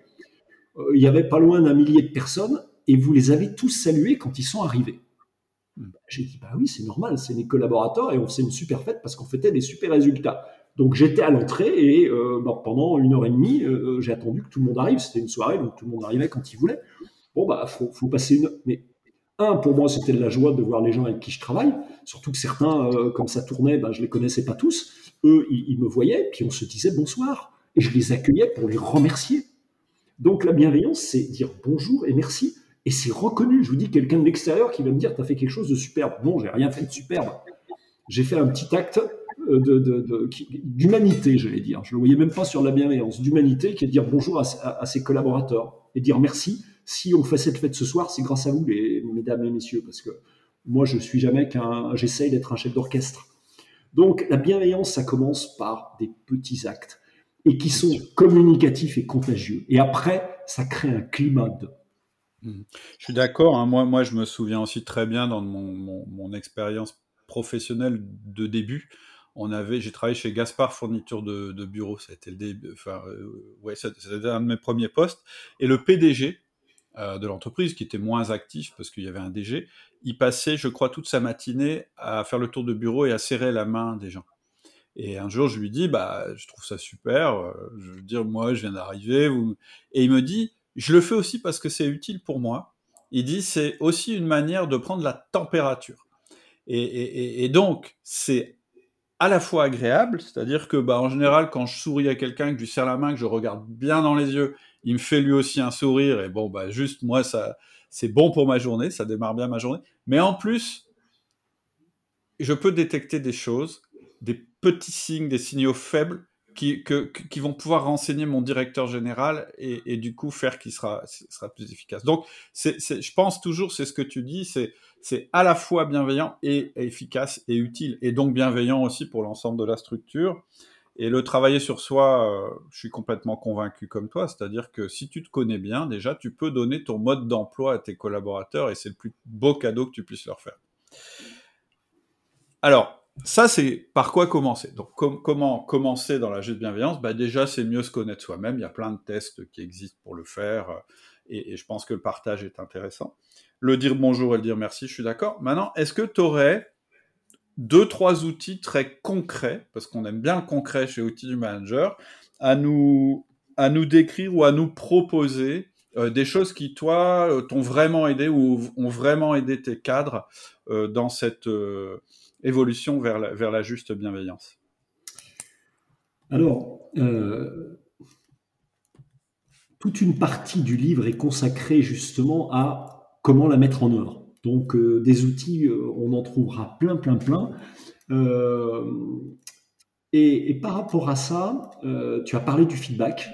il y avait pas loin d'un millier de personnes et vous les avez tous salués quand ils sont arrivés. Hmm. J'ai dit, bah oui, c'est normal, c'est mes collaborateurs et on faisait une super fête parce qu'on fêtait des super résultats. Donc j'étais à l'entrée et euh, bah, pendant une heure et demie, euh, j'ai attendu que tout le monde arrive. C'était une soirée, donc tout le monde arrivait quand il voulait. Bon, bah, faut, faut passer une. Mais un, pour moi, c'était de la joie de voir les gens avec qui je travaille. Surtout que certains, euh, comme ça tournait, bah, je les connaissais pas tous. Eux, ils, me voyaient, puis on se disait bonsoir. Et je les accueillais pour les remercier. Donc la bienveillance, c'est dire bonjour et merci. Et c'est reconnu. Je vous dis, quelqu'un de l'extérieur qui va me dire, tu as fait quelque chose de superbe. Non, j'ai rien fait de superbe. J'ai fait un petit acte d'humanité, j'allais dire. Je ne le voyais même pas sur la bienveillance, d'humanité, qui est de dire bonjour à, ses collaborateurs et dire merci. Si on fait cette fête ce soir, c'est grâce à vous, les, mesdames et messieurs, parce que moi, je suis jamais qu'un. J'essaye d'être un chef d'orchestre. Donc, la bienveillance, ça commence par des petits actes et qui sont communicatifs et contagieux. Et après, ça crée un climat de. Mmh. Je suis d'accord. Hein. Moi, moi, je me souviens aussi très bien dans mon, mon expérience professionnelle de début j'ai travaillé chez Gaspard Fourniture de, de a été le début, enfin, euh, ouais, c'était un de mes premiers postes. Et le PDG euh, de l'entreprise, qui était moins actif parce qu'il y avait un DG, il passait, je crois, toute sa matinée à faire le tour de bureau et à serrer la main des gens. Et un jour, je lui dis, bah, je trouve ça super. Euh, je veux dire, moi, je viens d'arriver. Et il me dit, je le fais aussi parce que c'est utile pour moi. Il dit, c'est aussi une manière de prendre la température. Et, donc, c'est à la fois agréable, c'est-à-dire que bah, en général, quand je souris à quelqu'un, que je lui serre la main, que je regarde bien dans les yeux, il me fait lui aussi un sourire, et bon, bah, juste moi, ça, c'est bon pour ma journée, ça démarre bien ma journée. Mais en plus, je peux détecter des choses, des petits signes, des signaux faibles qui, vont pouvoir renseigner mon directeur général et, du coup faire qu'il sera, sera plus efficace. Donc, je pense toujours, c'est ce que tu dis, c'est, c'est à la fois bienveillant et, efficace et utile, et donc bienveillant aussi pour l'ensemble de la structure. Et le travailler sur soi, euh, je suis complètement convaincu comme toi, c'est-à-dire que si tu te connais bien, déjà, tu peux donner ton mode d'emploi à tes collaborateurs et c'est le plus beau cadeau que tu puisses leur faire. Alors, ça, c'est par quoi commencer. Donc, comment commencer dans la de bienveillance? Bah, Déjà, c'est mieux se connaître soi-même. Il y a plein de tests qui existent pour le faire. Euh, et, je pense que le partage est intéressant. Le dire bonjour et le dire merci, je suis d'accord. Maintenant, est-ce que tu aurais deux, trois outils très concrets, parce qu'on aime bien le concret chez Outils du Manager, à nous, à nous décrire ou à nous proposer euh, des choses qui, toi, euh, t'ont vraiment aidé ou ont vraiment aidé tes cadres dans cette évolution vers la, juste bienveillance Alors, euh, toute une partie du livre est consacrée justement à comment la mettre en œuvre. Donc, euh, des outils, euh, on en trouvera plein, plein, plein. Et, par rapport à ça, tu as parlé du feedback.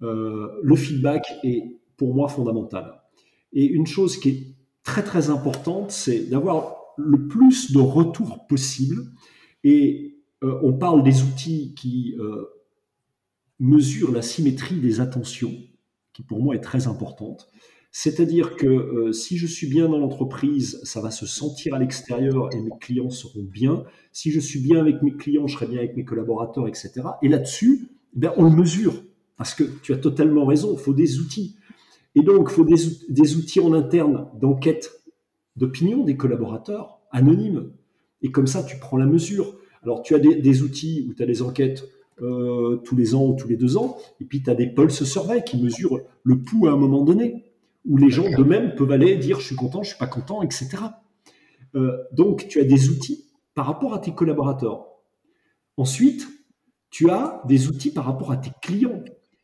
le feedback est pour moi fondamental. Et une chose qui est très très importante, c'est d'avoir le plus de retours possible. Et euh, on parle des outils qui euh, mesurent la symétrie des attentions, qui pour moi est très importante. C'est-à-dire que euh, si je suis bien dans l'entreprise, ça va se sentir à l'extérieur et mes clients seront bien. Si je suis bien avec mes clients, je serai bien avec mes collaborateurs, etc. Et là-dessus, eh on le mesure. Parce que tu as totalement raison, il faut des outils. Et donc, il faut des, outils en interne d'enquête d'opinion des collaborateurs, anonymes. Et comme ça, tu prends la mesure. Alors, tu as des, outils où tu as des enquêtes euh, tous les ans ou tous les deux ans, et puis tu as des pulse surveys qui mesurent le pouls à un moment donné, où les gens d'eux-mêmes peuvent aller dire je suis content, je suis pas content, etc. Euh, donc, tu as des outils par rapport à tes collaborateurs. Ensuite, tu as des outils par rapport à tes clients.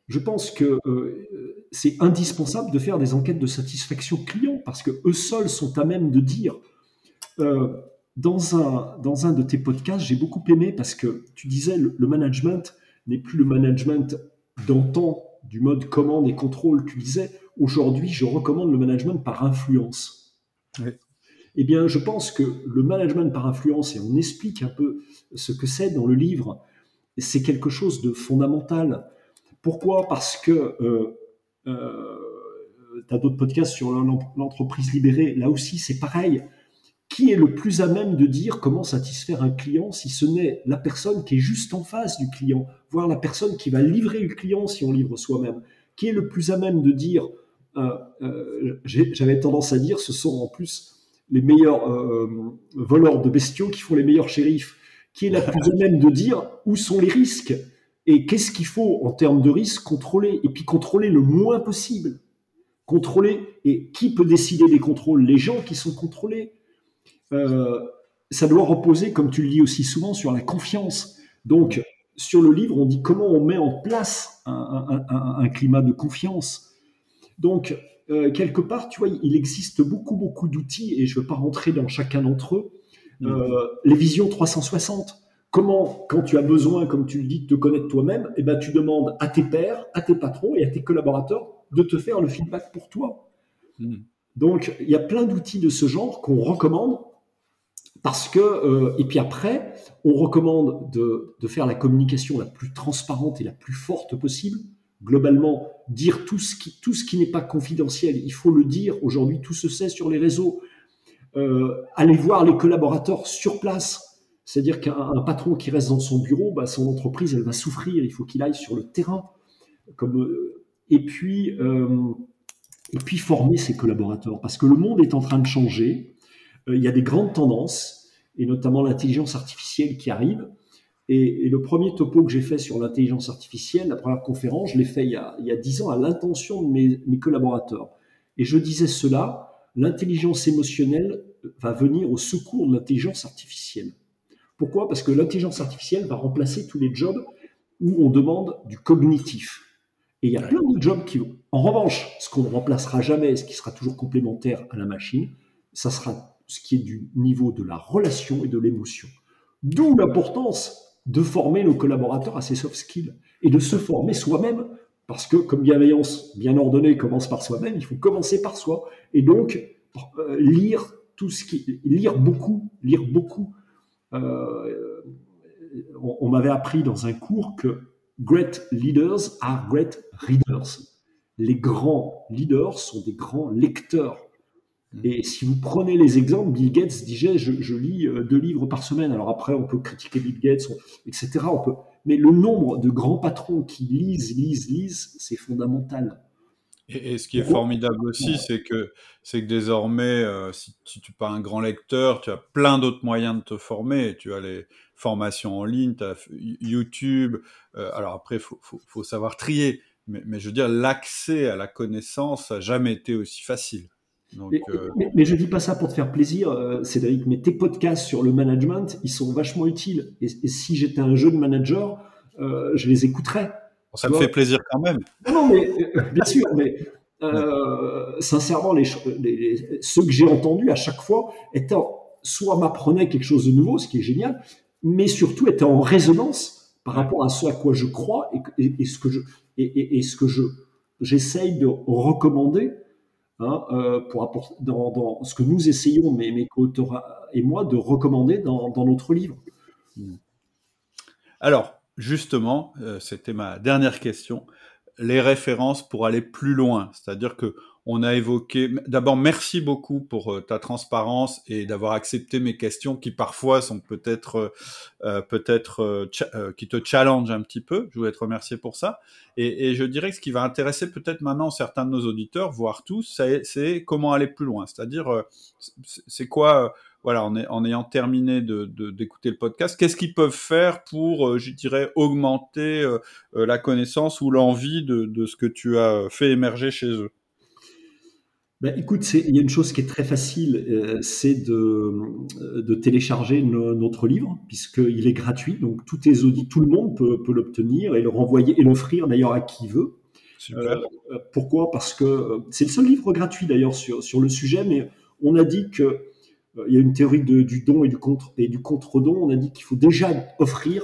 Je pense que euh, c'est indispensable de faire des enquêtes de satisfaction client parce que eux seuls sont à même de dire. Euh, dans, un, dans un de tes podcasts, j'ai beaucoup aimé parce que tu disais le, le management n'est plus le management d'antan du mode commande et contrôle. Tu disais aujourd'hui, je recommande le management par influence. Oui. Eh bien, je pense que le management par influence, et on explique un peu ce que c'est dans le livre, c'est quelque chose de fondamental. Pourquoi? Parce que euh, euh, tu as d'autres podcasts sur l'entreprise libérée. Là aussi, c'est pareil. Qui est le plus à même de dire comment satisfaire un client si ce n'est la personne qui est juste en face du client, voire la personne qui va livrer le client si on livre soi-même? Qui est le plus à même de dire, euh, j'avais tendance à dire, ce sont en plus les meilleurs voleurs de bestiaux qui font les meilleurs shérifs qui est la plus à même de dire où sont les risques? Et qu'est-ce qu'il faut en termes de risques contrôler, et puis contrôler le moins possible? Contrôler, et qui peut décider des contrôles? Les gens qui sont contrôlés. Euh, ça doit reposer, comme tu le dis aussi souvent, sur la confiance. Donc, sur le livre, on dit comment on met en place un, climat de confiance. Donc, euh, quelque part, tu vois, il existe beaucoup, beaucoup d'outils, et je ne veux pas rentrer dans chacun d'entre eux, euh, les visions 360. Comment, quand tu as besoin, comme tu le dis, de te connaître toi-même, eh ben, tu demandes à tes pairs, à tes patrons et à tes collaborateurs de te faire le feedback pour toi. Hmm. Donc, il y a plein d'outils de ce genre qu'on recommande parce que, euh, et puis après, on recommande de, de, faire la communication la plus transparente et la plus forte possible. Globalement, dire tout ce qui, tout ce qui n'est pas confidentiel, il faut le dire. Aujourd'hui, tout se sait sur les réseaux. Euh, aller voir les collaborateurs sur place. C'est-à-dire qu'un patron qui reste dans son bureau, bah, son entreprise, elle va souffrir. Il faut qu'il aille sur le terrain. Euh, et, puis, euh, puis former ses collaborateurs. Parce que le monde est en train de changer. il y a des grandes tendances, et notamment l'intelligence artificielle qui arrive. Et, le premier topo que j'ai fait sur l'intelligence artificielle, la première conférence, je l'ai fait il y a, il 10 ans à l'intention de mes collaborateurs. Et je disais cela, l'intelligence émotionnelle va venir au secours de l'intelligence artificielle. Pourquoi? Parce que l'intelligence artificielle va remplacer tous les jobs où on demande du cognitif. Et il y a plein de jobs qui, en revanche, ce qu'on ne remplacera jamais, ce qui sera toujours complémentaire à la machine, ça sera ce qui est du niveau de la relation et de l'émotion. D'où l'importance de former nos collaborateurs à ces soft skills et de se former soi-même parce que comme bienveillance bien ordonnée commence par soi-même, il faut commencer par soi. Et donc, euh, lire tout ce qui, lire beaucoup, lire beaucoup. Euh, on, m'avait appris dans un cours que great leaders are great readers. Les grands leaders sont des grands lecteurs. Mmh. Et si vous prenez les exemples, Bill Gates disait je, je lis euh, deux livres par semaine. Alors après, on peut critiquer Bill Gates, etc. On peut, mais le nombre de grands patrons qui lisent, lisent, lisent, c'est fondamental. Et, ce qui est formidable aussi, c'est que, c'est que désormais, euh, si, tu n'es pas un grand lecteur, tu as plein d'autres moyens de te former. Tu as les formations en ligne, tu as YouTube. Euh, alors après, il faut, faut, savoir trier. Mais, mais, je veux dire, l'accès à la connaissance n'a jamais été aussi facile. Euh, mais, je ne dis pas ça pour te faire plaisir, Cédric, mais tes podcasts sur le management, ils sont vachement utiles. Et, si j'étais un jeune manager, je les écouterais. Ça me fait plaisir quand même. Non, mais bien sûr, mais sincèrement, les, ceux que j'ai entendus à chaque fois étaient soit m'apprenaient quelque chose de nouveau, ce qui est génial, mais surtout étaient en résonance par rapport à ce à quoi je crois et, ce que je et, ce que je j'essaye de recommander Hein, euh, pour apporter dans, ce que nous essayons, mes, mes co-auteurs et moi, de recommander dans, notre livre. Hmm. Alors, justement, euh, c'était ma dernière question. Les références pour aller plus loin, c'est-à-dire que on a évoqué. D'abord, merci beaucoup pour euh, ta transparence et d'avoir accepté mes questions qui parfois sont peut-être, euh, euh, peut-être, qui te challenge un petit peu. Je voulais te remercier pour ça. Et, je dirais que ce qui va intéresser peut-être maintenant certains de nos auditeurs, voire tous, c'est comment aller plus loin. C'est-à-dire, c'est quoi voilà, en, ayant terminé d'écouter le podcast, qu'est-ce qu'ils peuvent faire pour, je dirais, augmenter la connaissance ou l'envie de, ce que tu as fait émerger chez eux? Ben, écoute, il y a une chose qui est très facile, euh, c'est de, de, télécharger notre livre, puisqu'il est gratuit. Donc, tout, les audits, tout le monde peut, peut l'obtenir et le renvoyer et l'offrir d'ailleurs à qui veut. Euh, pourquoi? Parce que euh, c'est le seul livre gratuit d'ailleurs sur, sur le sujet, mais on a dit que il y a une théorie du don et du contre contre-don. On a dit qu'il faut déjà offrir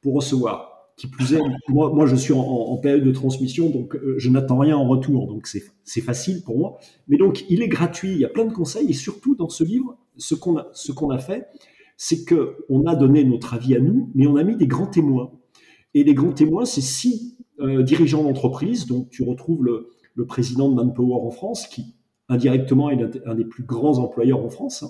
pour recevoir. Qui plus est, moi, je suis en, période de transmission, donc euh, je n'attends rien en retour, donc c'est facile pour moi. Mais donc il est gratuit, il y a plein de conseils, et surtout dans ce livre, ce qu'on a, qu'on fait, c'est que on a donné notre avis à nous, mais on a mis des grands témoins. Et les grands témoins, c'est six euh, dirigeants d'entreprise. Donc tu retrouves le, le président de Manpower en France, qui indirectement est un des plus grands employeurs en France.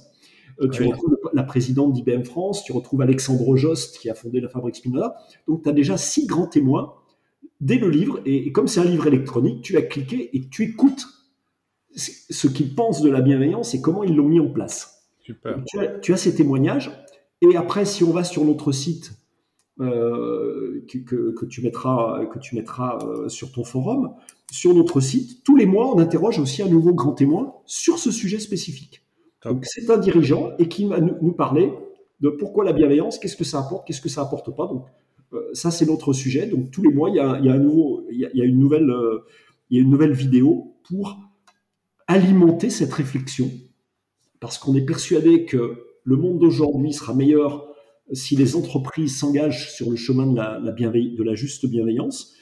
Euh, tu retrouves la présidente d'IBM France, tu retrouves Alexandre Jost qui a fondé la fabrique Spinoza. Donc tu as déjà six grands témoins dès le livre. Et, comme c'est un livre électronique, tu as cliqué et tu écoutes ce qu'ils pensent de la bienveillance et comment ils l'ont mis en place. Super. Tu as, ces témoignages. Et après, si on va sur notre site, euh, que, tu mettras, que tu mettras euh, sur ton forum, sur notre site, tous les mois, on interroge aussi un nouveau grand témoin sur ce sujet spécifique. C'est un dirigeant et qui va nous, parler de pourquoi la bienveillance, qu'est-ce que ça apporte, qu'est-ce que ça apporte pas. Donc euh, ça c'est notre sujet. Donc tous les mois il y a, une nouvelle, vidéo pour alimenter cette réflexion, parce qu'on est persuadé que le monde d'aujourd'hui sera meilleur si les entreprises s'engagent sur le chemin de la, juste bienveillance.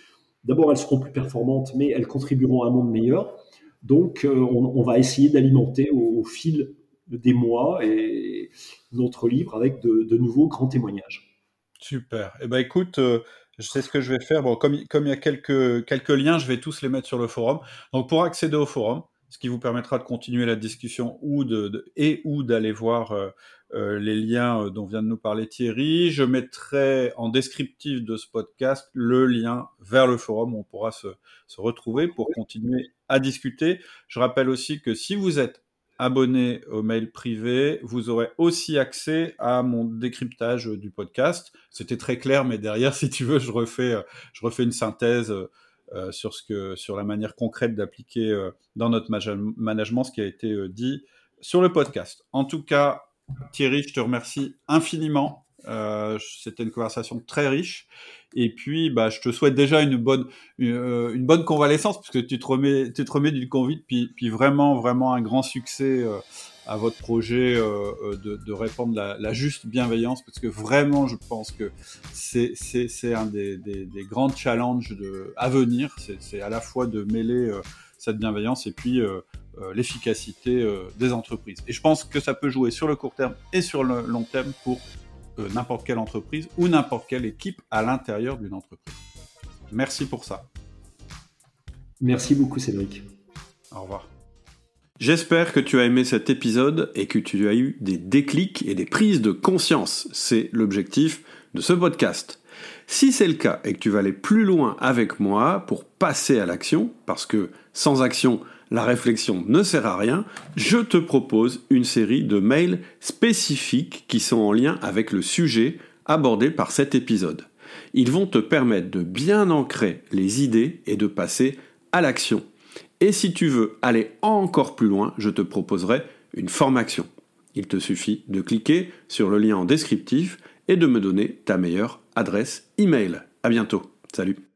D'abord, elles seront plus performantes, mais elles contribueront à un monde meilleur. Donc, euh, on, va essayer d'alimenter au, fil des mois et notre livre avec de, nouveaux grands témoignages. Super. Eh ben écoute, euh, je sais ce que je vais faire. Bon, comme, comme il y a quelques, quelques liens, je vais tous les mettre sur le forum. Donc pour accéder au forum, ce qui vous permettra de continuer la discussion ou de, et ou d'aller voir euh, euh, les liens dont vient de nous parler Thierry. Je mettrai en descriptif de ce podcast le lien vers le forum où on pourra se, se retrouver pour continuer à discuter. Je rappelle aussi que si vous êtes abonné au mail privé, vous aurez aussi accès à mon décryptage du podcast. C'était très clair, mais derrière, si tu veux, je refais, euh, je refais une synthèse euh, sur ce que, sur la manière concrète d'appliquer euh, dans notre management ce qui a été dit sur le podcast. En tout cas, Thierry, je te remercie infiniment. C'était une conversation très riche. Et puis, bah, je te souhaite déjà une bonne, une, euh, bonne convalescence, puisque tu te remets, tu te remets du Covid, puis, puis vraiment, vraiment un grand succès euh, à votre projet euh, de, de, répandre la, la, juste bienveillance, parce que vraiment, je pense que c'est, un des, des, des, grands challenges de, à venir. C'est, c'est à la fois de mêler cette bienveillance et puis l'efficacité des entreprises. Et je pense que ça peut jouer sur le court terme et sur le long terme pour euh, n'importe quelle entreprise ou n'importe quelle équipe à l'intérieur d'une entreprise. Merci pour ça. Merci beaucoup Cédric. Au revoir. J'espère que tu as aimé cet épisode et que tu as eu des déclics et des prises de conscience. C'est l'objectif de ce podcast. Si c'est le cas et que tu vas aller plus loin avec moi pour passer à l'action, parce que sans action, la réflexion ne sert à rien, je te propose une série de mails spécifiques qui sont en lien avec le sujet abordé par cet épisode. Ils vont te permettre de bien ancrer les idées et de passer à l'action. Et si tu veux aller encore plus loin, je te proposerai une formation. Il te suffit de cliquer sur le lien en descriptif et de me donner ta meilleure adresse email. À bientôt. Salut.